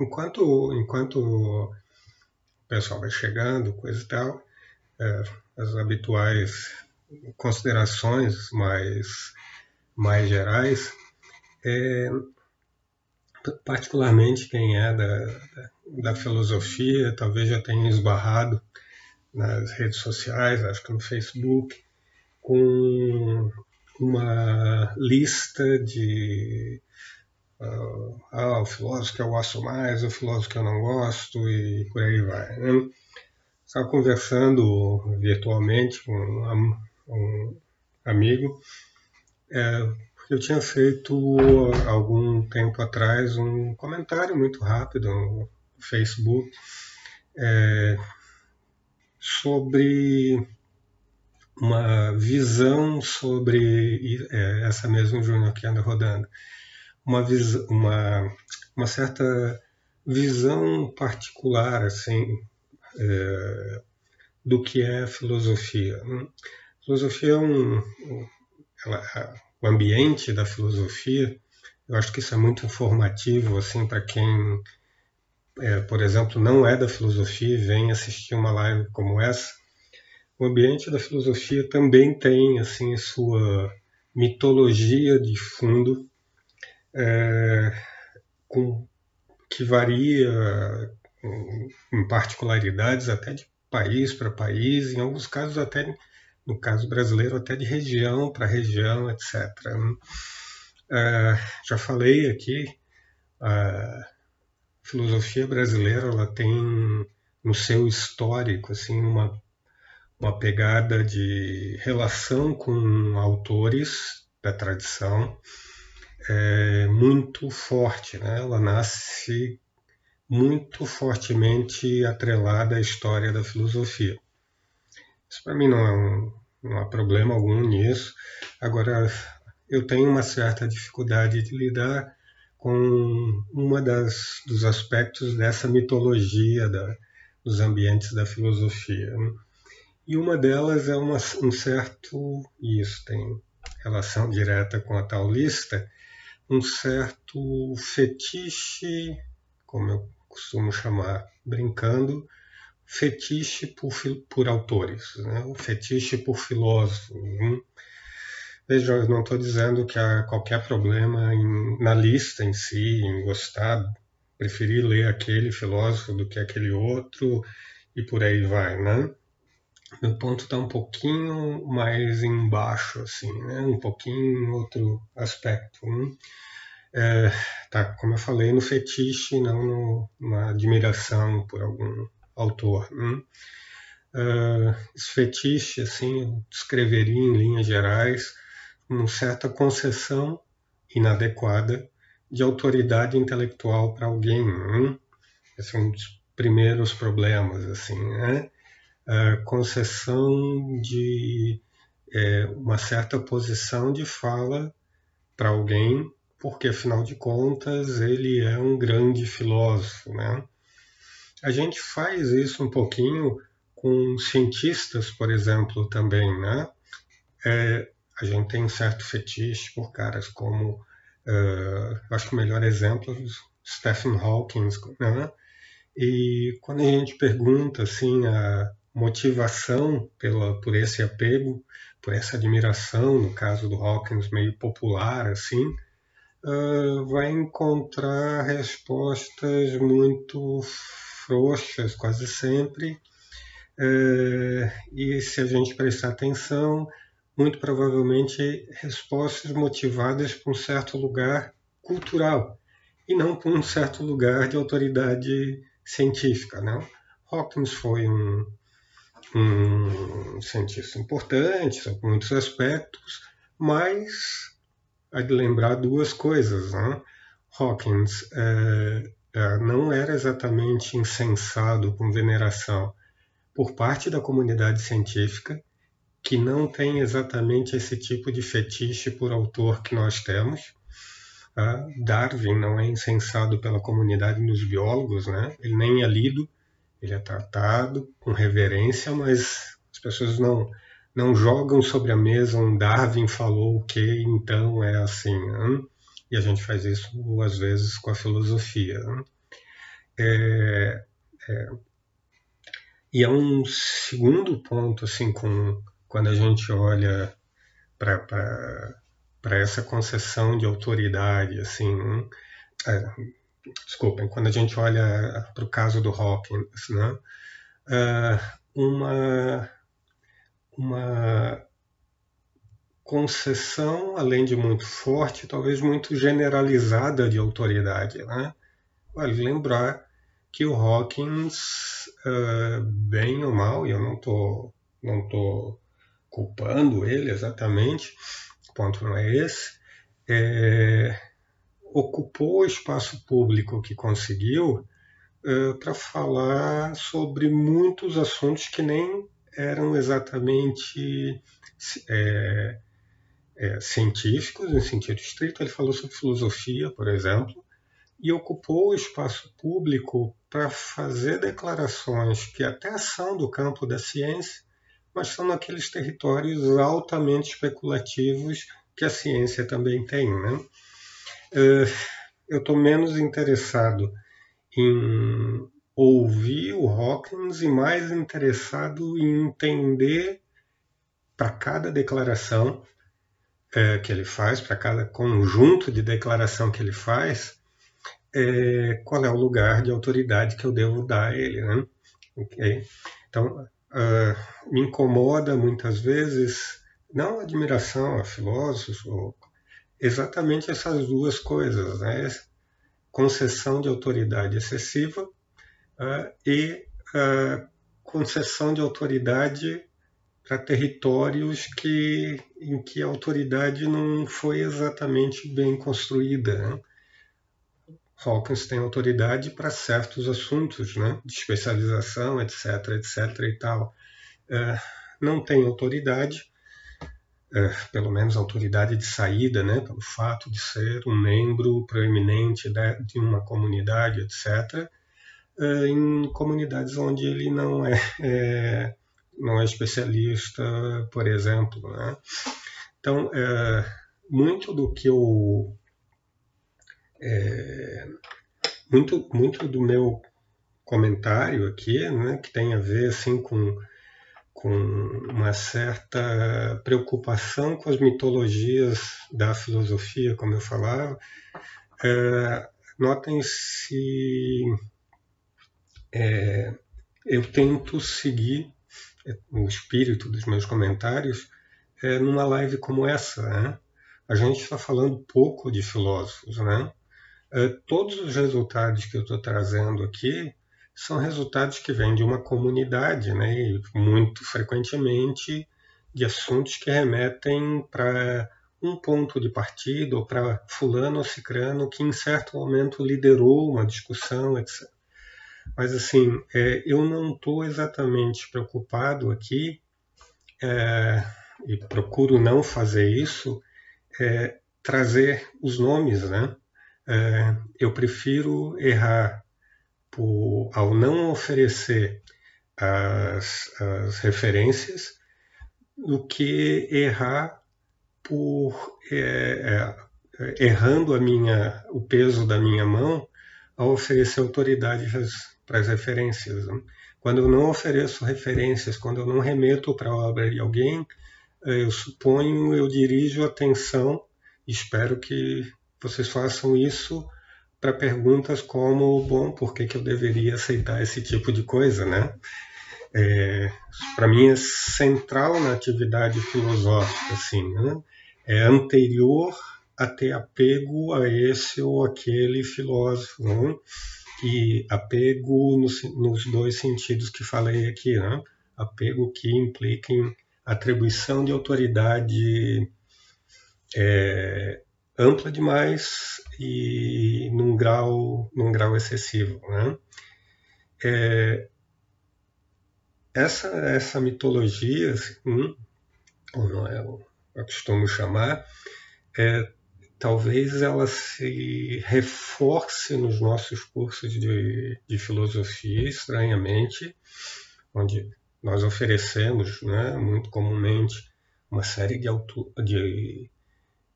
enquanto, enquanto o pessoal vai chegando, coisa e tal, é, as habituais considerações mais, mais gerais, é, particularmente quem é da, da, da, filosofia, talvez já tenha esbarrado nas redes sociais, acho que no Facebook, com uma lista de ah, o filósofo que eu gosto mais, o filósofo que eu não gosto e por aí vai. Né? Estava conversando virtualmente com um, um amigo, é, eu tinha feito algum tempo atrás um comentário muito rápido no Facebook é, sobre uma visão sobre é, essa mesma Júnior que anda rodando, uma, uma, uma certa visão particular assim é, do que é filosofia. Filosofia é um, ela, o ambiente da filosofia. Eu acho que isso é muito informativo assim para quem, é, por exemplo, não é da filosofia e vem assistir uma live como essa o ambiente da filosofia também tem assim sua mitologia de fundo é, com, que varia em particularidades até de país para país, em alguns casos até no caso brasileiro até de região para região, etc. É, já falei aqui, a filosofia brasileira ela tem no seu histórico assim uma uma pegada de relação com autores da tradição é, muito forte. Né? Ela nasce muito fortemente atrelada à história da filosofia. Isso para mim não, é um, não há problema algum nisso. Agora, eu tenho uma certa dificuldade de lidar com uma das dos aspectos dessa mitologia da, dos ambientes da filosofia. Né? E uma delas é uma, um certo, e isso tem relação direta com a tal lista, um certo fetiche, como eu costumo chamar, brincando, fetiche por, por autores, né? o fetiche por filósofos. Hum? Veja, eu não estou dizendo que há qualquer problema em, na lista em si, em gostar, preferir ler aquele filósofo do que aquele outro, e por aí vai, né? Meu ponto está um pouquinho mais embaixo, assim, né? um pouquinho em outro aspecto. Né? É, tá, como eu falei, no fetiche, não no, na admiração por algum autor. Né? Uh, esse fetiche, assim, eu descreveria em linhas gerais uma certa concessão inadequada de autoridade intelectual para alguém. Né? Esse é um dos primeiros problemas, assim, né? Concessão de é, uma certa posição de fala para alguém, porque afinal de contas ele é um grande filósofo, né? A gente faz isso um pouquinho com cientistas, por exemplo, também, né? É, a gente tem um certo fetiche por caras como, uh, acho que o melhor exemplo é Stephen Hawking, né? E quando a gente pergunta assim a motivação pela, por esse apego, por essa admiração, no caso do Hawkins, meio popular, assim, uh, vai encontrar respostas muito frouxas, quase sempre. Uh, e se a gente prestar atenção, muito provavelmente respostas motivadas por um certo lugar cultural e não por um certo lugar de autoridade científica. Não? Hawkins foi um, um cientista importante, sob muitos aspectos, mas há de lembrar duas coisas. Né? Hawkins é, é, não era exatamente incensado com veneração por parte da comunidade científica, que não tem exatamente esse tipo de fetiche por autor que nós temos. Uh, Darwin não é incensado pela comunidade dos biólogos, né? ele nem é lido ele é tratado com reverência, mas as pessoas não não jogam sobre a mesa um Darwin falou o que, então é assim. Né? E a gente faz isso às vezes com a filosofia. Né? É, é, e é um segundo ponto, assim, com, quando a gente olha para essa concessão de autoridade, assim, é, desculpem, quando a gente olha para o caso do Hawkins, né, é, uma, uma concessão, além de muito forte, talvez muito generalizada de autoridade. Né? Vale lembrar que o Hawkins, uh, bem ou mal, e eu não estou não tô culpando ele exatamente, o ponto não é esse, é, ocupou o espaço público que conseguiu uh, para falar sobre muitos assuntos que nem eram exatamente é, é, científicos, em sentido estrito. Ele falou sobre filosofia, por exemplo, e ocupou o espaço público para fazer declarações que até são do campo da ciência, mas são naqueles territórios altamente especulativos que a ciência também tem. Né? Eh, eu estou menos interessado em ouvir o Hawkins e mais interessado em entender para cada declaração é, que ele faz, para cada conjunto de declaração que ele faz, é, qual é o lugar de autoridade que eu devo dar a ele. Né? Okay? Então, uh, me incomoda muitas vezes, não a admiração a filósofos, ou exatamente essas duas coisas, né? concessão de autoridade excessiva uh, e uh, concessão de autoridade para territórios que, em que a autoridade não foi exatamente bem construída. Né? Hawkins tem autoridade para certos assuntos, né, de especialização, etc, etc e tal. É, não tem autoridade, é, pelo menos autoridade de saída, né, pelo fato de ser um membro proeminente de, de uma comunidade, etc, é, em comunidades onde ele não é, é não é especialista, por exemplo. Né? Então, é, muito do que eu é, muito, muito do meu comentário aqui, né, que tem a ver assim com, com uma certa preocupação com as mitologias da filosofia, como eu falava, é, notem se é, eu tento seguir o espírito dos meus comentários é, numa live como essa. Né? A gente está falando pouco de filósofos, né? É, todos os resultados que eu estou trazendo aqui são resultados que vêm de uma comunidade, né? E muito frequentemente de assuntos que remetem para um ponto de partida ou para fulano ou cicrano que em certo momento liderou uma discussão, etc. Mas assim, é, eu não estou exatamente preocupado aqui é, e procuro não fazer isso, é, trazer os nomes, né? é, eu prefiro errar por, ao não oferecer as, as referências do que errar por é, é, errando a minha, o peso da minha mão ao oferecer autoridade para as referências. Né? Quando eu não ofereço referências, quando eu não remeto para a obra de alguém, é, eu suponho, eu dirijo atenção, espero que vocês façam isso para perguntas como, bom, por que, que eu deveria aceitar esse tipo de coisa, né? É, para mim é central na atividade filosófica, assim, né? É anterior a ter apego a esse ou aquele filósofo, né? E apego nos, nos dois sentidos que falei aqui, né? Apego que implica em atribuição de autoridade é, ampla demais e num grau, num grau excessivo. Né? É, essa, essa mitologia, assim, como eu, eu costumo chamar, é, talvez ela se reforce nos nossos cursos de, de filosofia, estranhamente, onde nós oferecemos, né, muito comumente, uma série de, auto, de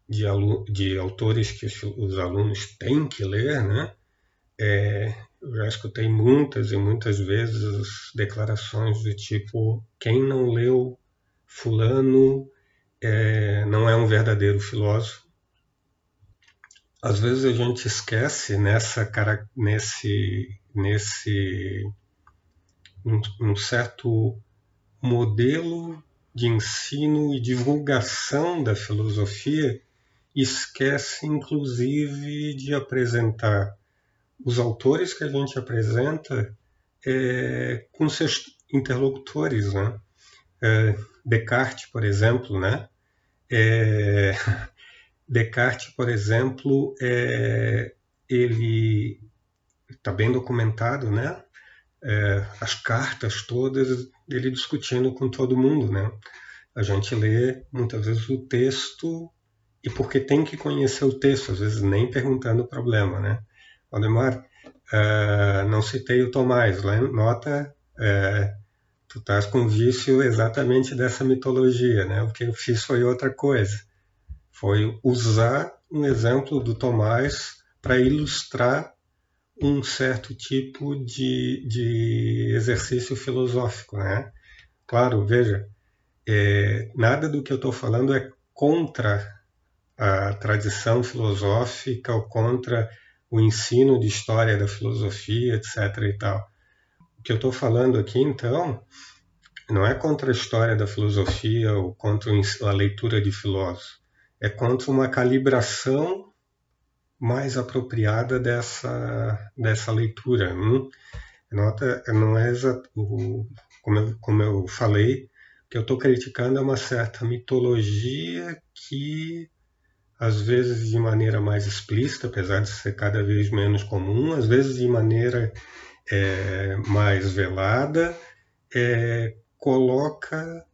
de, de autores que os, os, alunos têm que ler, né? É, eu já escutei muitas e muitas vezes declarações do tipo: quem não leu Fulano é, não é um verdadeiro filósofo. Às vezes a gente esquece nessa nesse nesse um, um certo modelo de ensino e divulgação da filosofia esquece inclusive de apresentar os autores que a gente apresenta é, com seus interlocutores, né? É, Descartes, por exemplo, né? É, Descartes, por exemplo, é, ele está bem documentado, né? É, as cartas todas, ele discutindo com todo mundo, né? A gente lê muitas vezes o texto e porque tem que conhecer o texto, às vezes nem perguntando o problema, né? Valdemar, uh, não citei o Tomás, nota, uh, tu estás com vício exatamente dessa mitologia, né? O que eu fiz foi outra coisa, foi usar um exemplo do Tomás para ilustrar um certo tipo de, de exercício filosófico, né? Claro, veja, é, nada do que eu estou falando é contra a tradição filosófica ou contra o ensino de história da filosofia, etc. e tal. O que eu estou falando aqui, então, não é contra a história da filosofia ou contra a leitura de filósofos, é contra uma calibração mais apropriada dessa, dessa leitura. Hum? Nota, não é exato, como, eu, como eu falei, o que eu estou criticando é uma certa mitologia que às vezes de maneira mais explícita, apesar de ser cada vez menos comum, às vezes de maneira é, mais velada, é, coloca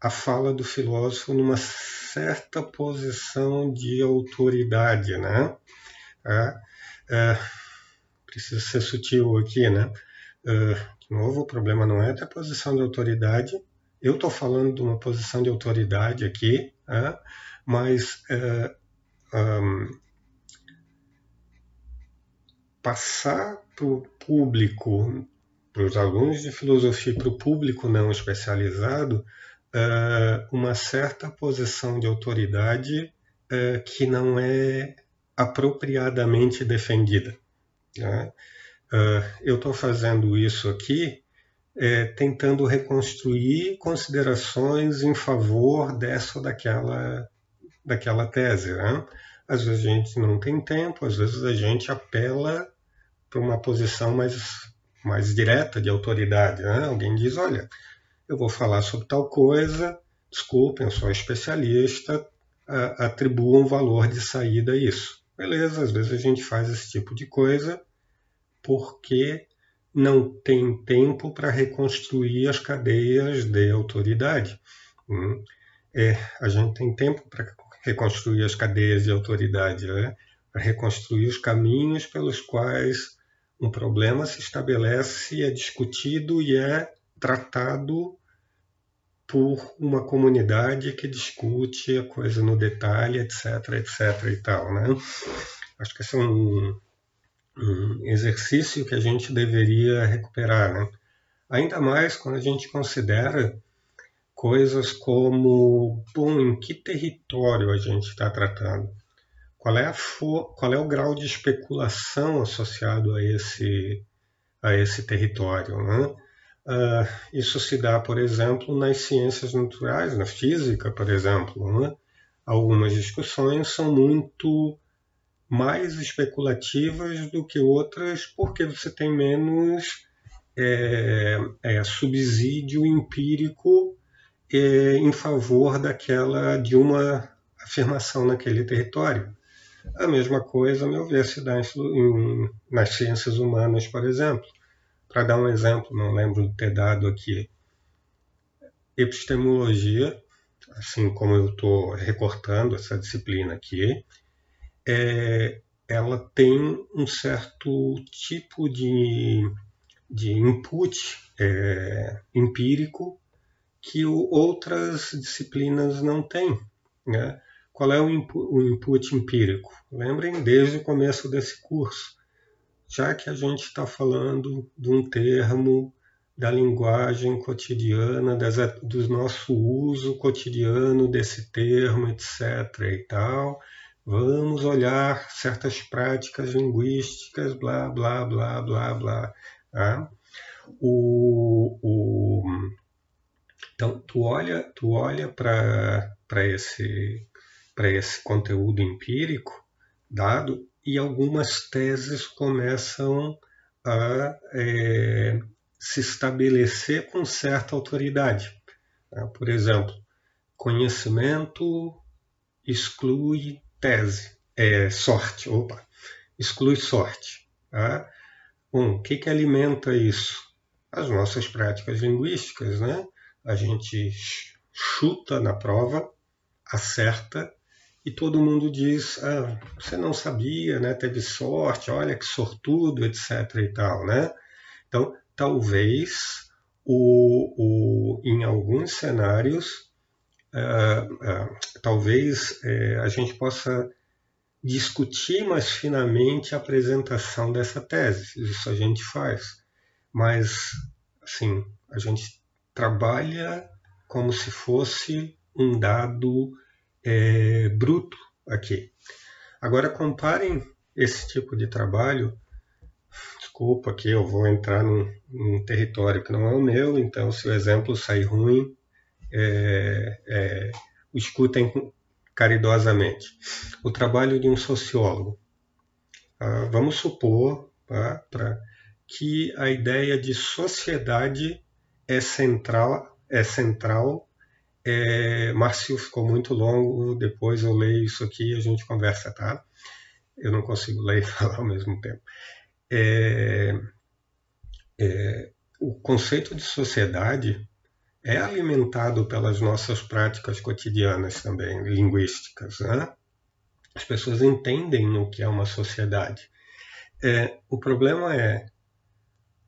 a fala do filósofo numa certa posição de autoridade, né? É, é, precisa ser sutil aqui, né? É, de novo, o problema não é ter posição de autoridade. Eu estou falando de uma posição de autoridade aqui, é, mas um, passar para o público, para os alunos de filosofia, para o público não especializado, uh, uma certa posição de autoridade uh, que não é apropriadamente defendida. Né? Uh, eu estou fazendo isso aqui é, tentando reconstruir considerações em favor dessa ou daquela daquela tese. Né? Às vezes a gente não tem tempo, às vezes a gente apela para uma posição mais, mais direta de autoridade. Né? Alguém diz: olha, eu vou falar sobre tal coisa, desculpem, eu sou especialista, atribua um valor de saída a isso. Beleza, às vezes a gente faz esse tipo de coisa porque não tem tempo para reconstruir as cadeias de autoridade. Hum? É, a gente tem tempo para reconstruir as cadeias de autoridade, né? para reconstruir os caminhos pelos quais um problema se estabelece, é discutido e é tratado por uma comunidade que discute a coisa no detalhe, etc, etc e tal, né? Acho que esse é um, um exercício que a gente deveria recuperar, né? Ainda mais quando a gente considera coisas como, bom, em que território a gente está tratando? Qual é, qual é o grau de especulação associado a esse, a esse território? Né? Uh, isso se dá, por exemplo, nas ciências naturais, na física, por exemplo. Né? Algumas discussões são muito mais especulativas do que outras, porque você tem menos é, é, subsídio empírico em favor daquela de uma afirmação naquele território. A mesma coisa, a meu ver, se dá em, nas ciências humanas, por exemplo. Para dar um exemplo, não lembro de ter dado aqui, epistemologia, assim como eu estou recortando essa disciplina aqui, é, ela tem um certo tipo de, de input é, empírico que outras disciplinas não têm. Né? Qual é o, input, o input empírico? Lembrem desde o começo desse curso. já que a gente está falando de um termo da linguagem cotidiana, das, do nosso uso cotidiano desse termo, etc. e tal, vamos olhar certas práticas linguísticas, blá, blá, blá, blá, blá. Tá? O, o, então, tu olha, tu olha para esse, esse conteúdo empírico dado e algumas teses começam a é, se estabelecer com certa autoridade. Tá? Por exemplo, conhecimento exclui tese, é, sorte, opa, exclui sorte. Tá? Bom, o que, que alimenta isso? As nossas práticas linguísticas, né? A gente chuta na prova, acerta e todo mundo diz: ah, você não sabia, né? Teve sorte, olha que sortudo, etc. e tal, né? Então, talvez o, o, em alguns cenários, uh, uh, talvez uh, a gente possa discutir mais finamente a apresentação dessa tese. Isso a gente faz. Mas, assim, a gente trabalha como se fosse um dado é, bruto aqui. Agora comparem esse tipo de trabalho. Desculpa que eu vou entrar num, num, território que não é o meu, então se o exemplo sair ruim, é, é, escutem caridosamente. O trabalho de um sociólogo. Ah, vamos supor tá, pra, que a ideia de sociedade é central, é central é, Márcio ficou muito longo, depois eu leio isso aqui e a gente conversa, tá? Eu não consigo ler e falar ao mesmo tempo. É, é, o conceito de sociedade é alimentado pelas nossas práticas cotidianas também, linguísticas. Né? As pessoas entendem o que é uma sociedade. É, o problema é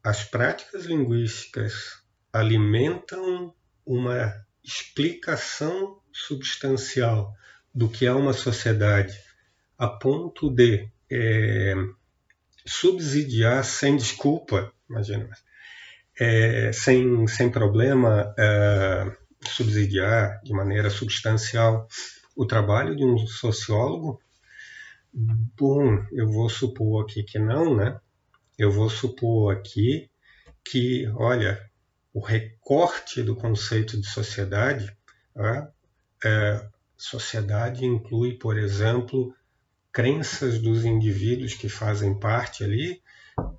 as práticas linguísticas alimentam uma explicação substancial do que é uma sociedade a ponto de é, subsidiar sem desculpa, imagina, é, sem, sem problema, é, subsidiar de maneira substancial o trabalho de um sociólogo? Bom, eu vou supor aqui que não, né? Eu vou supor aqui que, olha, o recorte do conceito de sociedade, né? é, sociedade inclui, por exemplo, crenças dos indivíduos que fazem parte ali,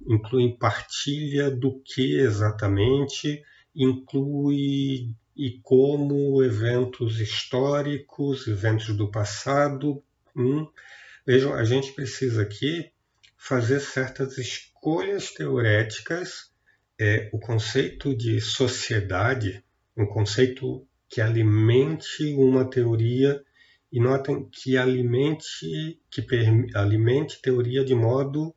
inclui partilha do que exatamente, inclui e como eventos históricos, eventos do passado. Hum. Vejam, a gente precisa aqui fazer certas escolhas teoréticas é, o conceito de sociedade, um conceito que alimente uma teoria e notem que alimente que alimente teoria de modo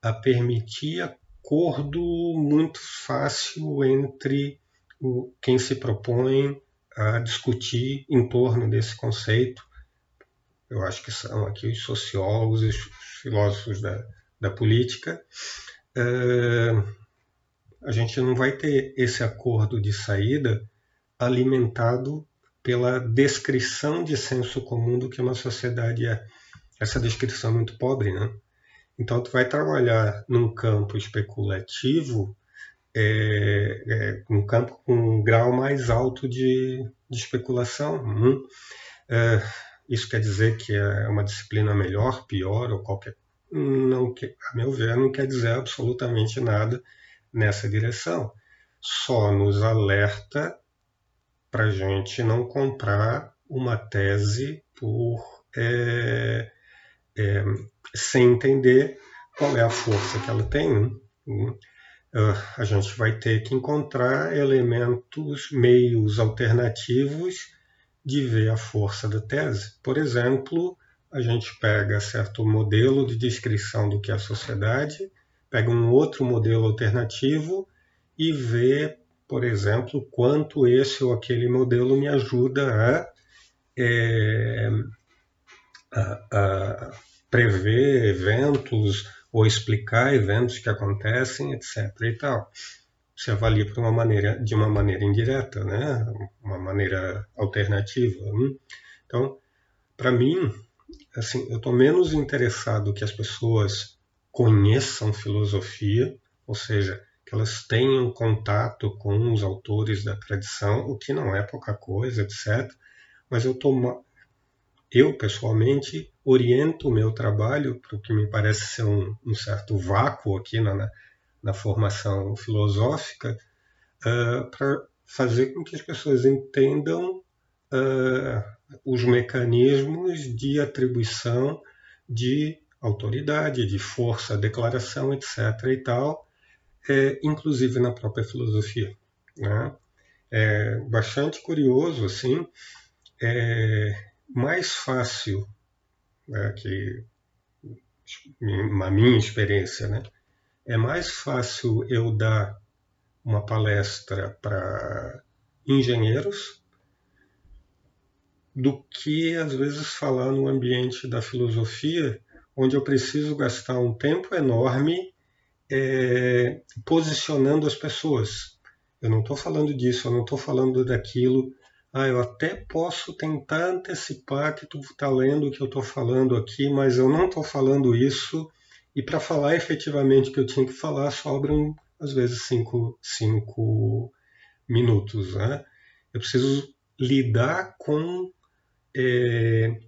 a permitir acordo muito fácil entre o, quem se propõe a discutir em torno desse conceito. Eu acho que são aqui os sociólogos os filósofos da, da política. Uh, a gente não vai ter esse acordo de saída alimentado pela descrição de senso comum do que uma sociedade é. Essa descrição é muito pobre, né? Então, tu vai trabalhar num campo especulativo, é, é, um campo com um grau mais alto de, de especulação. Hum. É, isso quer dizer que é uma disciplina melhor, pior ou qualquer. Não, a meu ver, não quer dizer absolutamente nada nessa direção. Só nos alerta para a gente não comprar uma tese por é, é, sem entender qual é a força que ela tem. Né? a gente vai ter que encontrar elementos, meios alternativos de ver a força da tese. Por exemplo, a gente pega certo modelo de descrição do que é a sociedade pega um outro modelo alternativo e vê, por exemplo, quanto esse ou aquele modelo me ajuda a, é, a, a prever eventos ou explicar eventos que acontecem, etc. e tal. Se avalia por uma maneira, de uma maneira indireta, né? uma maneira alternativa. Hum? Então, para mim, assim, eu estou menos interessado que as pessoas conheçam filosofia, ou seja, que elas tenham contato com os autores da tradição, o que não é pouca coisa, etc. Mas eu tô, eu pessoalmente oriento o meu trabalho para o que me parece ser um, um certo vácuo aqui na, na formação filosófica, uh, para fazer com que as pessoas entendam uh, os mecanismos de atribuição de autoridade, de força, declaração, etc. e tal, é, inclusive na própria filosofia. Né? É bastante curioso, assim, é mais fácil né, que na minha experiência, né, é mais fácil eu dar uma palestra para engenheiros do que às vezes falar no ambiente da filosofia, onde eu preciso gastar um tempo enorme é, posicionando as pessoas. Eu não estou falando disso, eu não estou falando daquilo ah, eu até posso tentar antecipar que tu está lendo o que eu estou falando aqui, mas eu não estou falando isso. E para falar efetivamente o que eu tinha que falar, sobram às vezes cinco, cinco minutos. Né? Eu preciso lidar com é,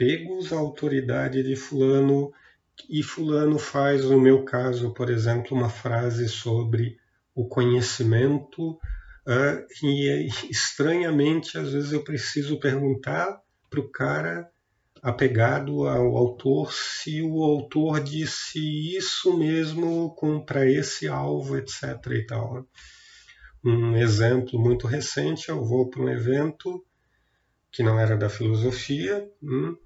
apegos à autoridade de fulano e fulano faz, no meu caso, por exemplo, uma frase sobre o conhecimento Uh, e estranhamente, às vezes eu preciso perguntar para o cara apegado ao autor se o autor disse isso mesmo para esse alvo, etc. E tal. Um exemplo muito recente, eu vou para um evento que não era da filosofia, hum,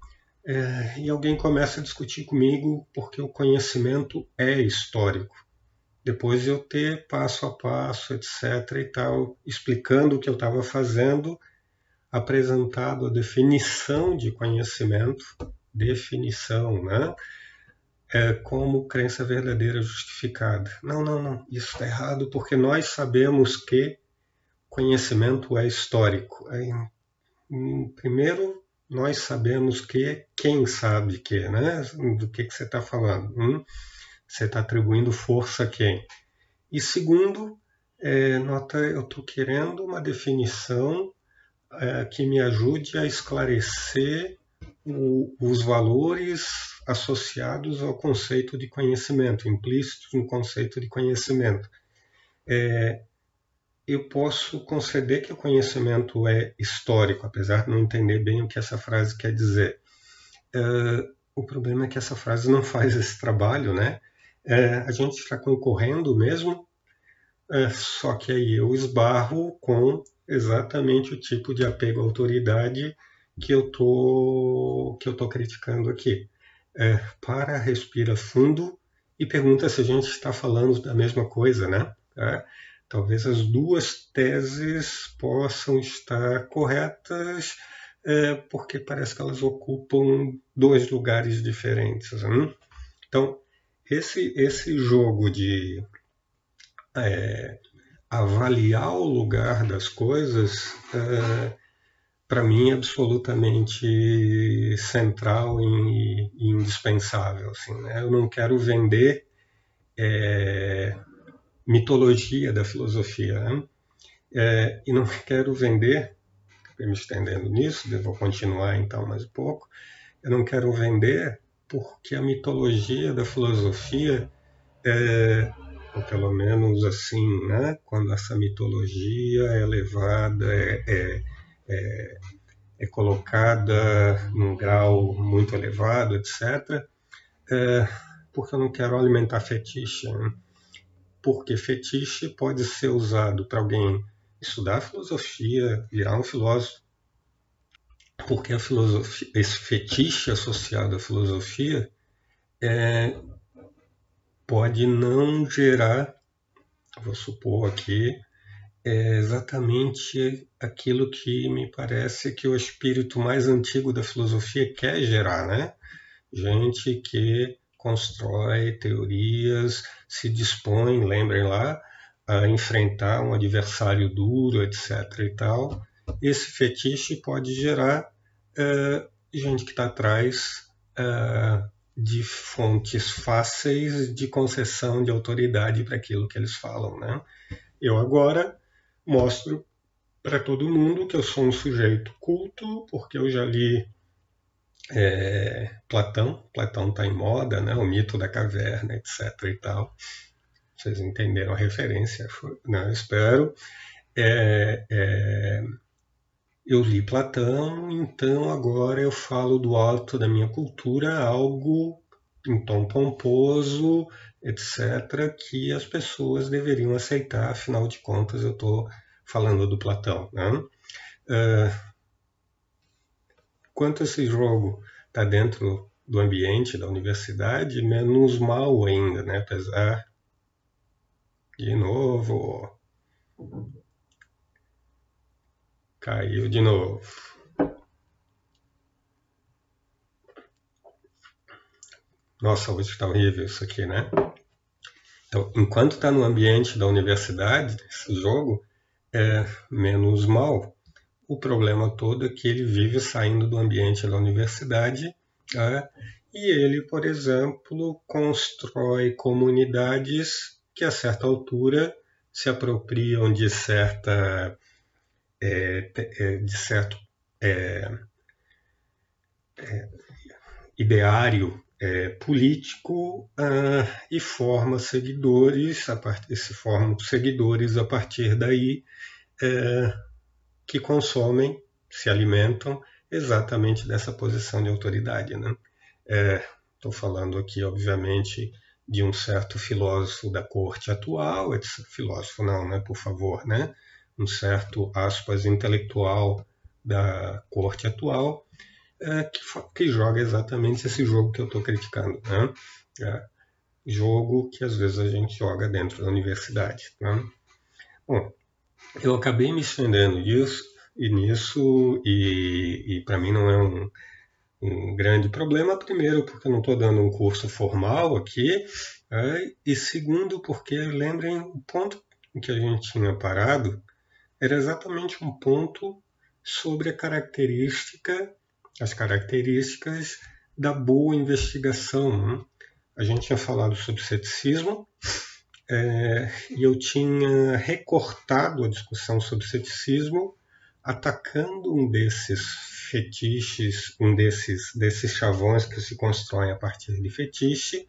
é, e alguém começa a discutir comigo porque o conhecimento é histórico depois eu ter passo a passo, etc. e tal, explicando o que eu estava fazendo, apresentado a definição de conhecimento, definição, né? É, como crença verdadeira justificada. Não, não, não, isso está errado porque nós sabemos que conhecimento é histórico. Aí, primeiro, nós sabemos que quem sabe que, né? Do que, que você está falando? Hum? Você está atribuindo força a quem? E segundo, é, nota, eu estou querendo uma definição é, que me ajude a esclarecer o, os valores associados ao conceito de conhecimento, implícitos no conceito de conhecimento. É, eu posso conceder que o conhecimento é histórico, apesar de não entender bem o que essa frase quer dizer. É, o problema é que essa frase não faz esse trabalho, né? é, a gente está concorrendo mesmo, é, só que aí eu esbarro com exatamente o tipo de apego à autoridade que eu tô que eu tô criticando aqui. Para, respira fundo e pergunta se a gente está falando da mesma coisa, né? Talvez as duas teses possam estar corretas, é, porque parece que elas ocupam dois lugares diferentes. Né? Então, esse, esse jogo de é, avaliar o lugar das coisas, é, para mim, é absolutamente central e, e indispensável. Assim, né? Eu não quero vender é, mitologia da filosofia, né? É, e não quero vender, me estendendo nisso, vou continuar então mais um pouco, eu não quero vender porque a mitologia da filosofia é, ou pelo menos assim, né, quando essa mitologia é levada, é, é, é, é colocada num grau muito elevado, etc., é, porque eu não quero alimentar fetiche. Né? Porque fetiche pode ser usado para alguém estudar filosofia, virar um filósofo, porque a filosofia, esse fetiche associado à filosofia é, pode não gerar, vou supor aqui, é exatamente aquilo que me parece que o espírito mais antigo da filosofia quer gerar, né? Gente que constrói teorias, se dispõe, lembrem lá, a enfrentar um adversário duro, etc. e tal. Esse fetiche pode gerar uh, gente que está atrás uh, de fontes fáceis de concessão de autoridade para aquilo que eles falam. Né? Eu agora mostro para todo mundo que eu sou um sujeito culto, porque eu já li é, Platão, Platão está em moda, né? o mito da caverna, etc. e tal. Vocês entenderam a referência, né? espero. É, é, eu li Platão, então agora eu falo do alto da minha cultura, algo em tom pomposo, etc., que as pessoas deveriam aceitar, afinal de contas eu estou falando do Platão. Né? Uh, quanto esse jogo está dentro do ambiente da universidade, menos mal ainda, né? apesar de novo. Caiu de novo. Nossa, hoje está horrível isso aqui, né? Então, enquanto está no ambiente da universidade, esse jogo, é menos mal. O problema todo é que ele vive saindo do ambiente da universidade é, e ele, por exemplo, constrói comunidades que, a certa altura, se apropriam de certa é, é, de certo é, é ideário é, político uh, e forma seguidores, a partir, se formam seguidores a partir daí que consomem, se alimentam exatamente dessa posição de autoridade. Estou né? falando aqui, obviamente, de um certo filósofo da corte atual, filósofo não, né, por favor, né? um certo, aspas, intelectual da corte atual, é, que, que, joga exatamente esse jogo que eu estou criticando. Né? É, jogo que às vezes a gente joga dentro da universidade. Né? Bom, eu acabei me estendendo nisso e nisso, e, e para mim não é um, um grande problema, primeiro porque eu não estou dando um curso formal aqui, é, e segundo porque, lembrem, o ponto que a gente tinha parado era exatamente um ponto sobre a característica, as características da boa investigação. Né? A gente tinha falado sobre ceticismo é, e eu tinha recortado a discussão sobre ceticismo atacando um desses fetiches, um desses, desses chavões que se constroem a partir de fetiche.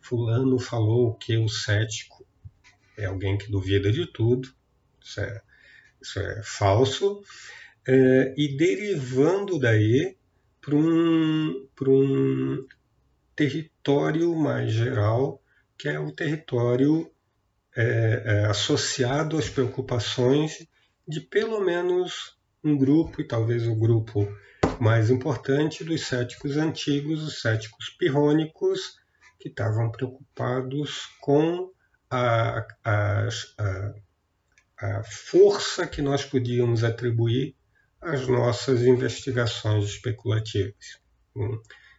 Fulano falou que o cético é alguém que duvida de tudo. Isso é isso é falso, é, e derivando daí para um, um território mais geral, que é o território é, é, associado às preocupações de pelo menos um grupo, e talvez o grupo mais importante, dos céticos antigos, os céticos pirrônicos, que estavam preocupados com a, a, a, a força que nós podíamos atribuir às nossas investigações especulativas.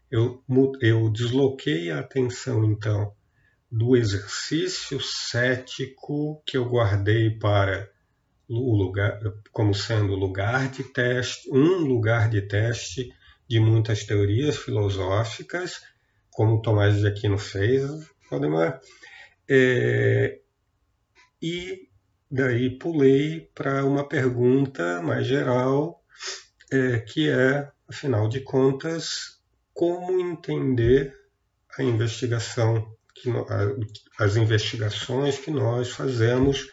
Eu, eu desloquei a atenção, então, do exercício cético que eu guardei para o lugar, como sendo lugar de teste, um lugar de teste de muitas teorias filosóficas, como Tomás de Aquino fez, Valdemar, é, e Daí pulei para uma pergunta mais geral, é, que é, afinal de contas, como entender a investigação, que, as investigações que nós fazemos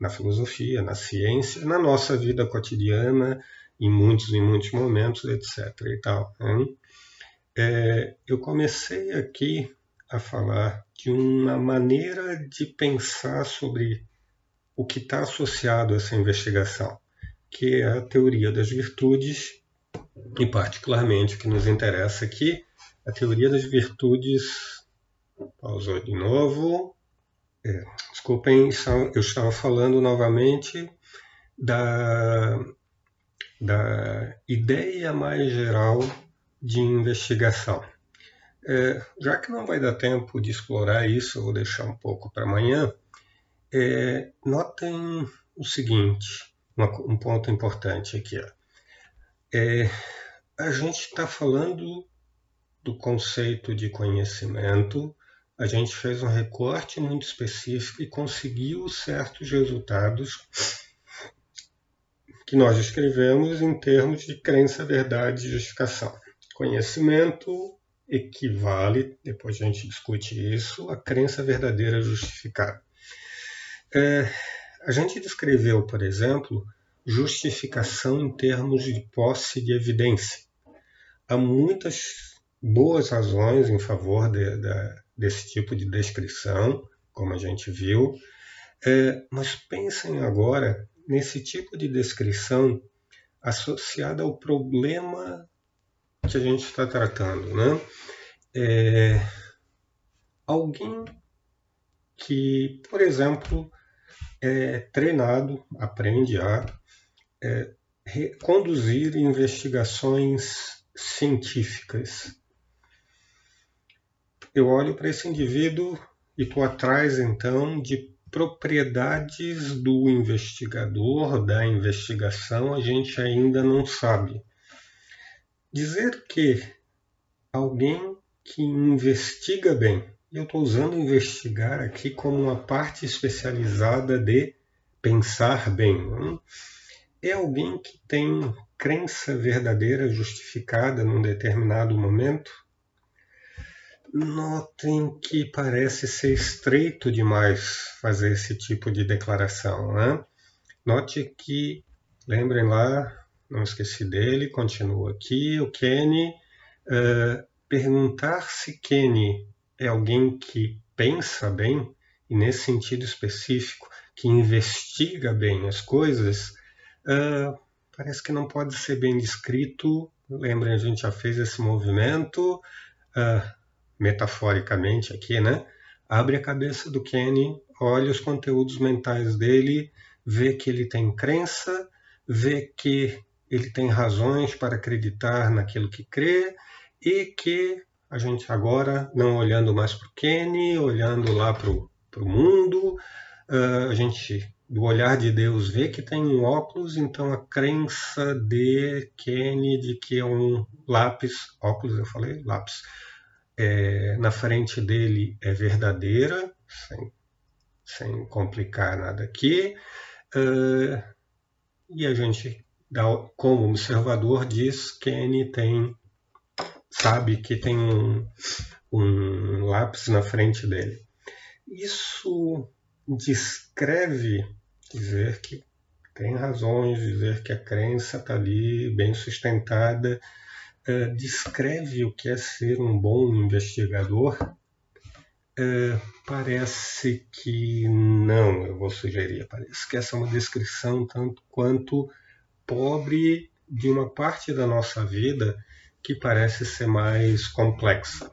na filosofia, na ciência, na nossa vida cotidiana, em muitos e muitos momentos, etc. E tal. É, eu comecei aqui a falar de uma maneira de pensar sobre o que está associado a essa investigação, que é a teoria das virtudes, e particularmente o que nos interessa aqui, a teoria das virtudes. Pausou de novo. É, desculpem, eu estava falando novamente da, da ideia mais geral de investigação. É, já que não vai dar tempo de explorar isso, eu vou deixar um pouco para amanhã. É, notem o seguinte, uma, um ponto importante aqui. É, a gente está falando do conceito de conhecimento, a gente fez um recorte muito específico e conseguiu certos resultados que nós escrevemos em termos de crença, verdade e justificação. Conhecimento equivale, depois a gente discute isso, a crença verdadeira justificada. É, a gente descreveu, por exemplo, justificação em termos de posse de evidência. Há muitas boas razões em favor de, de, desse tipo de descrição, como a gente viu, é, mas pensem agora nesse tipo de descrição associada ao problema que a gente está tratando. Né? É, alguém que, por exemplo, é treinado, aprende a é, conduzir investigações científicas. Eu olho para esse indivíduo e estou atrás então de propriedades do investigador, da investigação, a gente ainda não sabe. Dizer que alguém que investiga bem, eu estou usando investigar aqui como uma parte especializada de pensar bem, não? é alguém que tem crença verdadeira justificada num determinado momento Notem que parece ser estreito demais fazer esse tipo de declaração. Né? Note que, lembrem lá, não esqueci dele, continua aqui, o Kenny. Uh, perguntar se Kenny é alguém que pensa bem, e nesse sentido específico, que investiga bem as coisas, uh, parece que não pode ser bem descrito. Lembrem, a gente já fez esse movimento. Uh, metaforicamente aqui, né? Abre a cabeça do Kenny, olha os conteúdos mentais dele, vê que ele tem crença, vê que ele tem razões para acreditar naquilo que crê e que a gente agora, não olhando mais para o Kenny, olhando lá para o mundo, uh, a gente, do olhar de Deus, vê que tem um óculos, então a crença de Kenny de que é um lápis, óculos eu falei, lápis, é, na frente dele é verdadeira, sem, sem complicar nada aqui, uh, e a gente, como observador, diz que Kenny tem, sabe que tem um, um lápis na frente dele. Isso descreve dizer que tem razões, dizer que a crença está ali bem sustentada é, descreve o que é ser um bom investigador, é, parece que não, eu vou sugerir. Parece que essa é uma descrição tanto quanto pobre de uma parte da nossa vida que parece ser mais complexa.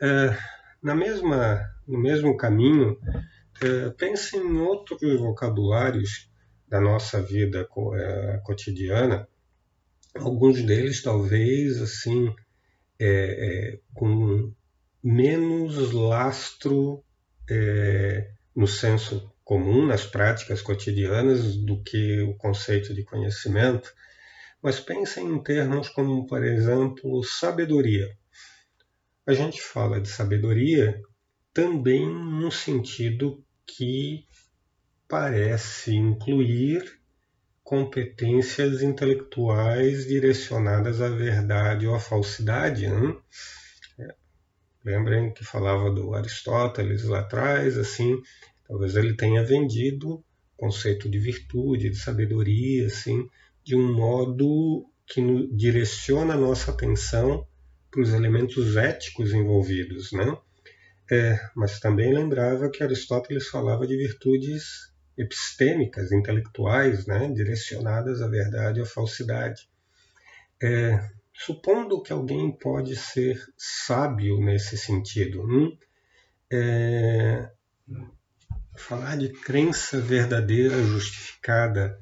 É, na mesma, no mesmo caminho, é, pense em outros vocabulários da nossa vida cotidiana alguns deles talvez assim é, é, com menos lastro é, no senso comum, nas práticas cotidianas, do que o conceito de conhecimento, mas pensem em termos como, por exemplo, sabedoria. A gente fala de sabedoria também num sentido que parece incluir competências intelectuais direcionadas à verdade ou à falsidade. É. Lembrem que falava do Aristóteles lá atrás, assim, talvez ele tenha vendido o conceito de virtude, de sabedoria, assim, de um modo que direciona a nossa atenção para os elementos éticos envolvidos, né? É, mas também lembrava que Aristóteles falava de virtudes epistêmicas, intelectuais, né, direcionadas à verdade ou à falsidade. É, supondo que alguém pode ser sábio nesse sentido, hum, é, falar de crença verdadeira justificada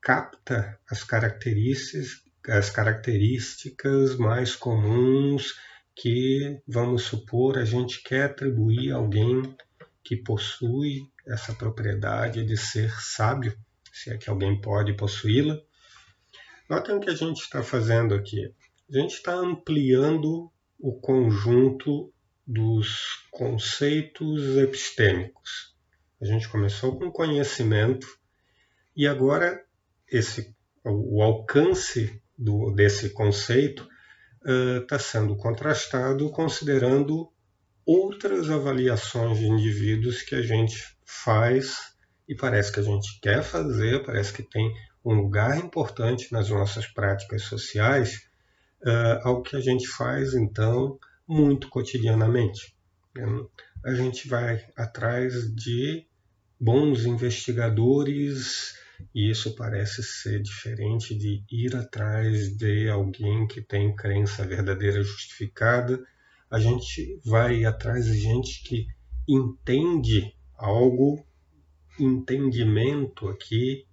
capta as características, as características mais comuns que, vamos supor, a gente quer atribuir a alguém que possui essa propriedade de ser sábio, se é que alguém pode possuí-la. Notem o que a gente está fazendo aqui. A gente está ampliando o conjunto dos conceitos epistêmicos. A gente começou com conhecimento e agora esse o alcance do, desse conceito está uh, sendo contrastado considerando outras avaliações de indivíduos que a gente faz e parece que a gente quer fazer, parece que tem um lugar importante nas nossas práticas sociais, uh, ao que a gente faz então muito cotidianamente. A gente vai atrás de bons investigadores e isso parece ser diferente de ir atrás de alguém que tem crença verdadeira justificada. A gente vai atrás de gente que entende algo, entendimento aqui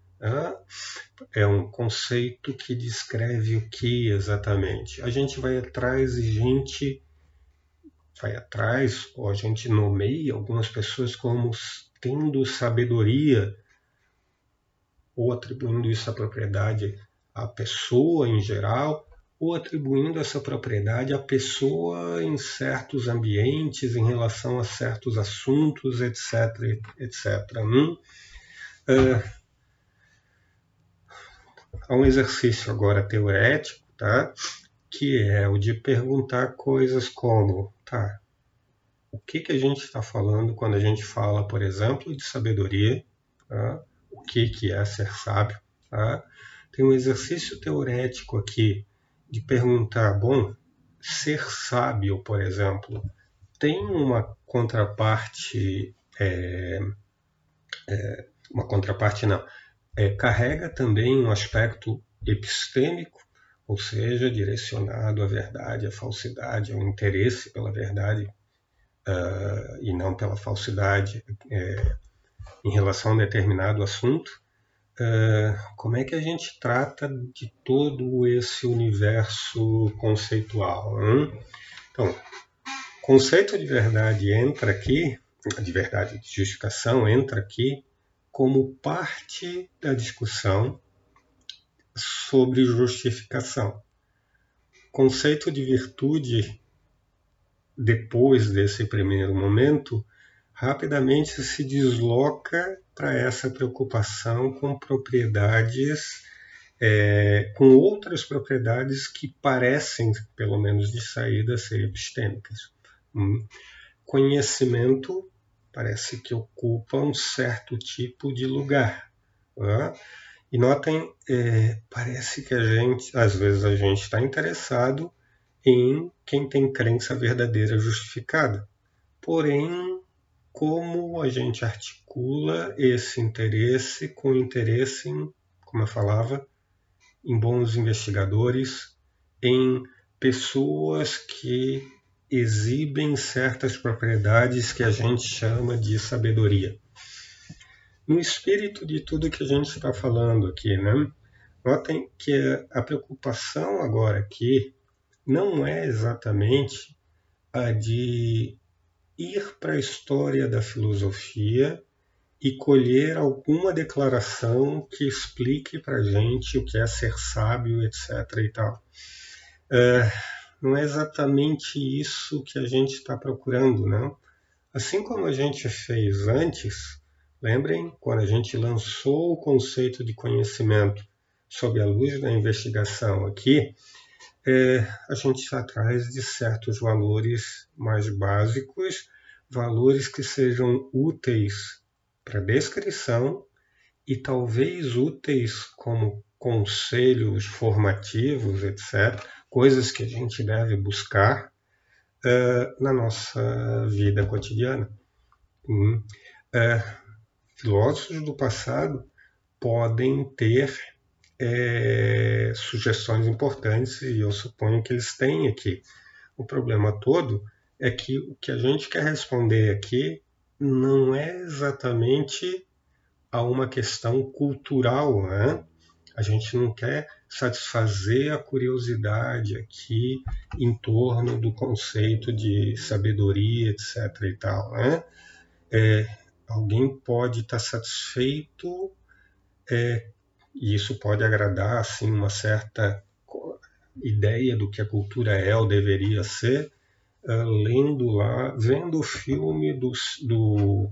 é um conceito que descreve o que exatamente. A gente vai atrás de gente, vai atrás, ou a gente nomeia algumas pessoas como tendo sabedoria ou atribuindo isso à propriedade à pessoa em geral, ou atribuindo essa propriedade à pessoa em certos ambientes, em relação a certos assuntos, etc. etc. Hum? Uh, há um exercício agora teorético, tá? que é o de perguntar coisas como, tá, o que, que a gente está falando quando a gente fala, por exemplo, de sabedoria, tá? o que, que é ser sábio. Tá? Tem um exercício teorético aqui de perguntar, bom, ser sábio, por exemplo, tem uma contraparte, é, é, uma contraparte não, é, carrega também um aspecto epistêmico, ou seja, direcionado à verdade, à falsidade, ao interesse pela verdade uh, e não pela falsidade. É, em relação a um determinado assunto, uh, como é que a gente trata de todo esse universo conceitual? Hein? Então, conceito de verdade entra aqui, de verdade, de justificação entra aqui como parte da discussão sobre justificação. Conceito de virtude, depois desse primeiro momento, rapidamente se desloca para essa preocupação com propriedades, é, com outras propriedades que parecem, pelo menos de saída, ser epistêmicas. Hum. Conhecimento parece que ocupa um certo tipo de lugar. Né? E notem, é, parece que a gente, às vezes, a gente está interessado em quem tem crença verdadeira justificada. Porém, como a gente articula esse interesse com interesse em, como eu falava, em bons investigadores, em pessoas que exibem certas propriedades que a gente chama de sabedoria. No espírito de tudo que a gente está falando aqui, né? Notem que a preocupação agora aqui não é exatamente a de ir para a história da filosofia e colher alguma declaração que explique para gente o que é ser sábio, etc. E tal. É, não é exatamente isso que a gente está procurando, não. Assim como a gente fez antes, lembrem quando a gente lançou o conceito de conhecimento sob a luz da investigação aqui, é, a gente está atrás de certos valores mais básicos, valores que sejam úteis para descrição e talvez úteis como conselhos formativos, etc., coisas que a gente deve buscar uh, na nossa vida cotidiana. Hum. Uh, filósofos do passado podem ter é, sugestões importantes e eu suponho que eles têm aqui. O problema todo é que o que a gente quer responder aqui não é exatamente a uma questão cultural, né? A gente não quer satisfazer a curiosidade aqui em torno do conceito de sabedoria, etc. e tal. Né? É, alguém pode estar satisfeito é, e isso pode agradar assim uma certa ideia do que a cultura é ou deveria ser, uh, lendo lá, vendo o filme do, do,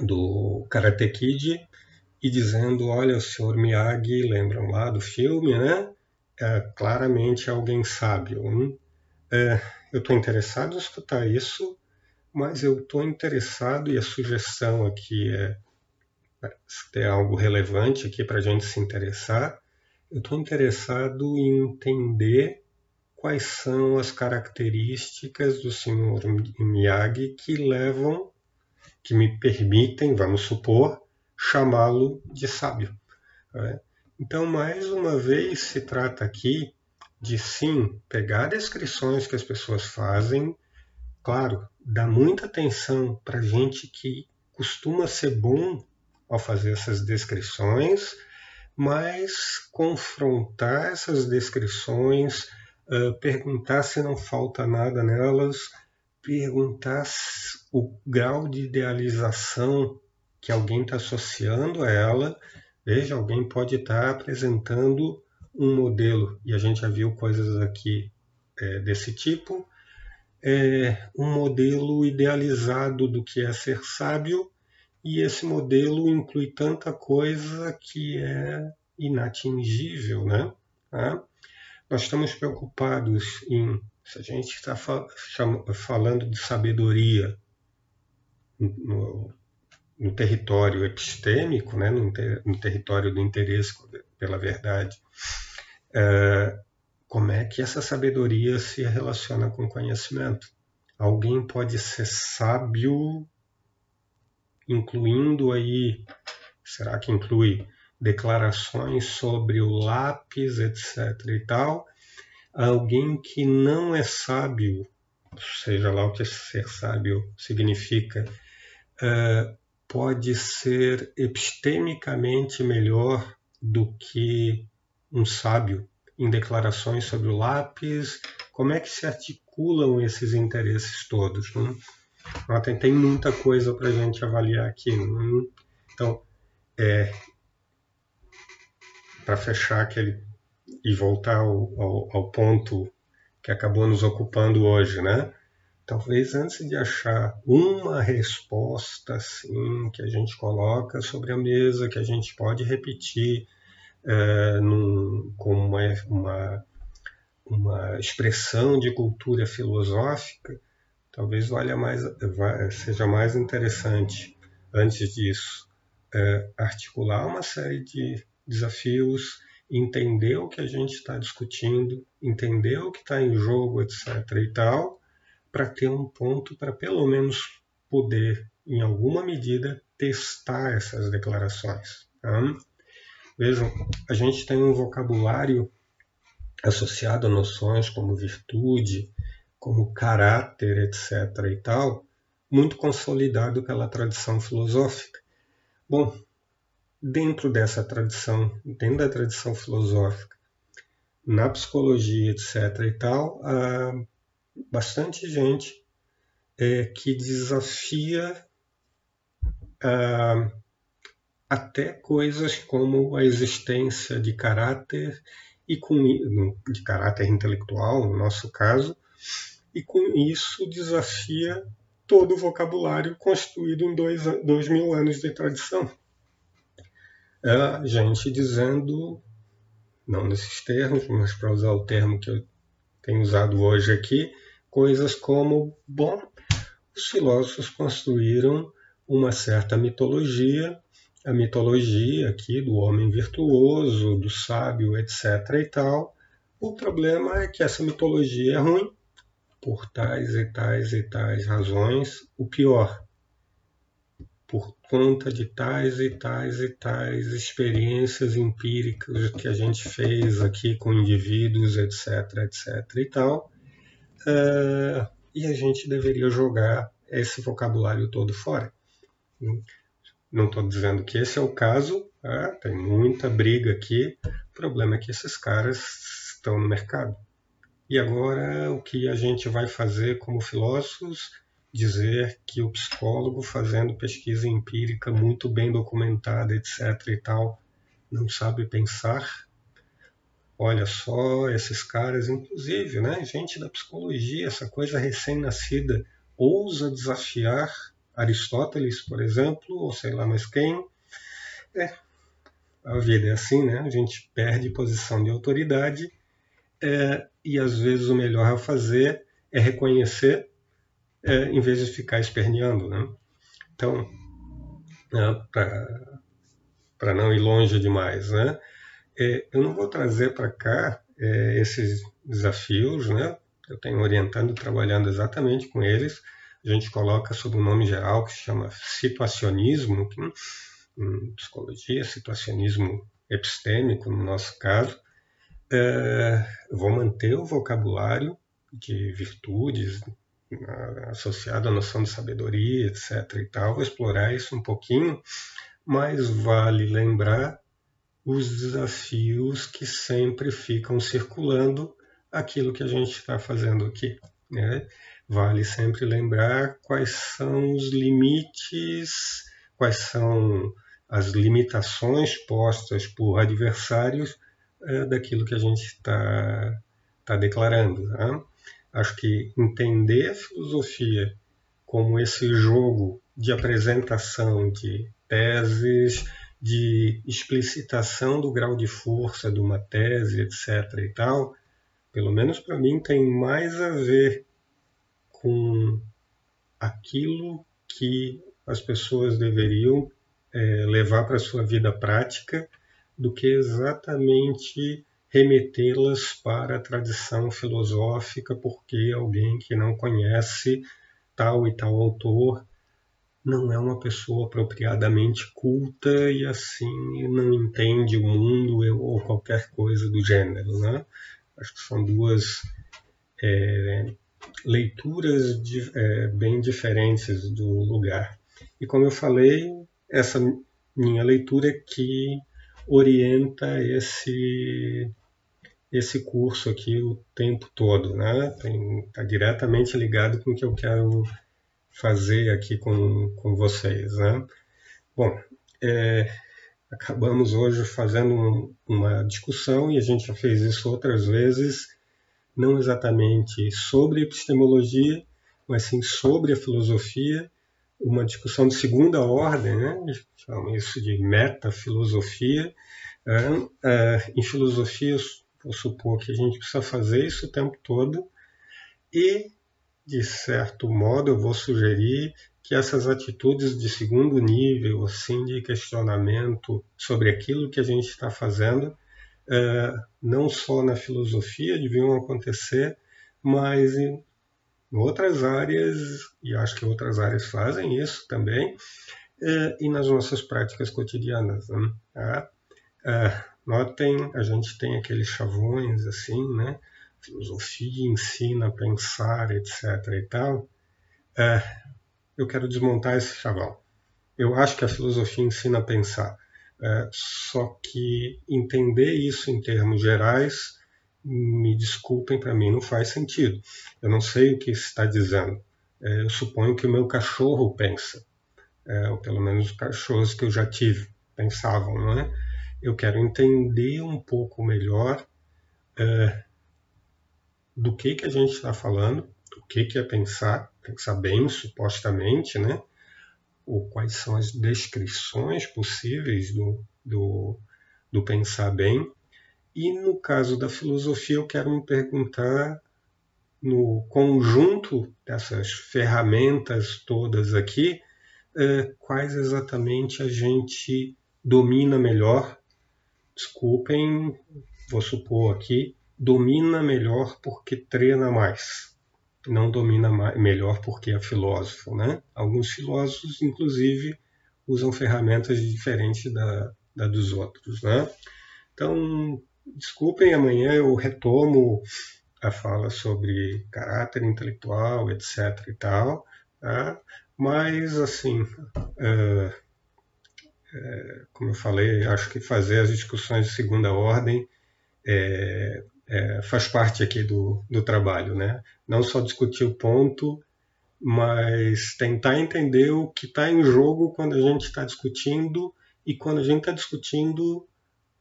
do Karate Kid e dizendo, olha, o Sr. Miyagi, lembram lá do filme, né? É claramente alguém sábio. Hein? É, eu estou interessado em escutar isso, mas eu estou interessado, e a sugestão aqui é se tem algo relevante aqui para a gente se interessar, eu estou interessado em entender quais são as características do Sr. Miyagi que levam, que me permitem, vamos supor, chamá-lo de sábio. Né? Então, mais uma vez, se trata aqui de sim pegar descrições que as pessoas fazem, claro, dar muita atenção para gente que costuma ser bom ao fazer essas descrições mas confrontar essas descrições, uh, perguntar se não falta nada nelas, perguntar o grau de idealização que alguém está associando a ela. Veja, alguém pode estar tá apresentando um modelo, e a gente já viu coisas aqui é, desse tipo, é, um modelo idealizado do que é ser sábio e esse modelo inclui tanta coisa que é inatingível, né? Tá? Nós estamos preocupados em, se a gente está falando de sabedoria no, no território epistêmico, né? no, ter, no, território do interesse pela verdade, é, como é que essa sabedoria se relaciona com conhecimento? Alguém pode ser sábio incluindo aí, será que inclui declarações sobre o lápis, etc. e tal, alguém que não é sábio, seja lá o que ser sábio significa, uh, pode ser epistemicamente melhor do que um sábio em declarações sobre o lápis. Como é que se articulam esses interesses todos? Tem, tem muita coisa para a gente avaliar aqui. Né? Então, é, para fechar aquele e voltar ao, ao, ao, ponto que acabou nos ocupando hoje, né? Talvez antes de achar uma resposta assim que a gente coloca sobre a mesa, que a gente pode repetir é, num, com uma, uma, uma expressão de cultura filosófica, talvez valha mais, seja mais interessante, antes disso, é, articular uma série de desafios, entender o que a gente está discutindo, entender o que está em jogo, etc. e tal, para ter um ponto para pelo menos poder, em alguma medida, testar essas declarações. Tá? Vejam, a gente tem um vocabulário associado a noções como virtude, como caráter, etc. e tal, muito consolidado pela tradição filosófica. Bom, dentro dessa tradição, dentro da tradição filosófica, na psicologia, etc. e tal, há bastante gente é, que desafia até coisas como a existência de caráter e com de caráter intelectual, no nosso caso, e com isso desafia todo o vocabulário construído em dois, dois mil anos de tradição. É gente dizendo, não nesses termos, mas para usar o termo que eu tenho usado hoje aqui, coisas como, bom, os filósofos construíram uma certa mitologia, a mitologia aqui do homem virtuoso, do sábio, etc. e tal. O problema é que essa mitologia é ruim por tais e tais e tais razões. O pior, por conta de tais e tais e tais experiências empíricas que a gente fez aqui com indivíduos, etc, etc e tal. Uh, e a gente deveria jogar esse vocabulário todo fora. Não estou dizendo que esse é o caso, tá? tem muita briga aqui. O problema é que esses caras estão no mercado. E agora o que a gente vai fazer como filósofos? Dizer que o psicólogo fazendo pesquisa empírica muito bem documentada, etc. e tal, não sabe pensar. Olha só, esses caras, inclusive, né, gente da psicologia, essa coisa recém-nascida, ousa desafiar Aristóteles, por exemplo, ou sei lá mais quem. É, a vida é assim, né? A gente perde posição de autoridade é, e às vezes o melhor a fazer é reconhecer é, em vez de ficar esperneando, né? Então, é, para não ir longe demais, né? É, eu não vou trazer para cá é, esses desafios, né? Eu tenho orientando, trabalhando exatamente com eles, a gente coloca sob um nome geral que se chama situacionismo, que, em psicologia, situacionismo epistêmico, no nosso caso. É, vou manter o vocabulário de virtudes associado à noção de sabedoria, etc. e tal, vou explorar isso um pouquinho, mas vale lembrar os desafios que sempre ficam circulando aquilo que a gente está fazendo aqui. Né? Vale sempre lembrar quais são os limites, quais são as limitações postas por adversários daquilo que a gente está tá declarando. Tá? Acho que entender a filosofia como esse jogo de apresentação de teses, de explicitação do grau de força de uma tese, etc. e tal, pelo menos para mim, tem mais a ver com aquilo que as pessoas deveriam é, levar para a sua vida prática do que exatamente remetê-las para a tradição filosófica porque alguém que não conhece tal e tal autor não é uma pessoa apropriadamente culta e assim não entende o mundo ou qualquer coisa do gênero, né? Acho que são duas é, leituras de, é, bem diferentes do lugar. E como eu falei, essa minha leitura é que orienta esse esse curso aqui o tempo todo, né? Está diretamente ligado com o que eu quero fazer aqui com, com vocês, né? Bom, é, acabamos hoje fazendo um, uma discussão e a gente já fez isso outras vezes não exatamente sobre epistemologia, mas sim sobre a filosofia, uma discussão de segunda ordem, né? chamam isso de metafilosofia. Uh, uh, em filosofia, vou supor que a gente precisa fazer isso o tempo todo, e, de certo modo, eu vou sugerir que essas atitudes de segundo nível, assim, de questionamento sobre aquilo que a gente está fazendo, é, não só na filosofia deviam acontecer, mas em outras áreas, e acho que outras áreas fazem isso também, é, e nas nossas práticas cotidianas. Né? Tá? É, notem, a gente tem aqueles chavões assim, né? Filosofia ensina a pensar, etc. e tal. É, eu quero desmontar esse chavão. Eu acho que a filosofia ensina a pensar é, só que entender isso em termos gerais, me desculpem, para mim não faz sentido. Eu não sei o que está dizendo. É, eu suponho que o meu cachorro pensa, é, ou pelo menos os cachorros que eu já tive pensavam, não é? Eu quero entender um pouco melhor é, do que que a gente está falando, do que que é pensar, pensar bem, supostamente, né? ou quais são as descrições possíveis do, do, do pensar bem. E no caso da filosofia, eu quero me perguntar no conjunto dessas ferramentas todas aqui, é, quais exatamente a gente domina melhor. Desculpem, vou supor aqui, domina melhor porque treina mais não domina melhor porque é filósofo. Né? Alguns filósofos, inclusive, usam ferramentas diferentes da, da dos outros. Né? Então, desculpem, amanhã eu retomo a fala sobre caráter intelectual, etc. e tal, tá? mas, assim, uh, como eu falei, acho que fazer as discussões de segunda ordem é, é, faz parte aqui do, do trabalho, né? Não só discutir o ponto, mas tentar entender o que está em jogo quando a gente está discutindo e quando a gente está discutindo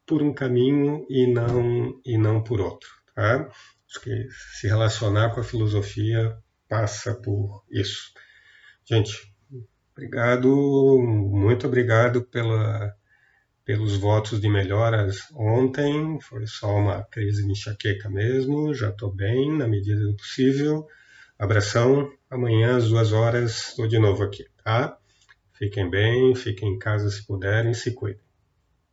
por um caminho e não e não por outro, tá? Acho que se relacionar com a filosofia passa por isso. Gente, obrigado, muito obrigado pela pelos votos de melhoras ontem. Foi só uma crise de enxaqueca mesmo. Já estou bem na medida do possível. Abração. Amanhã às duas horas estou de novo aqui, tá? Fiquem bem, fiquem em casa se puderem, se cuidem.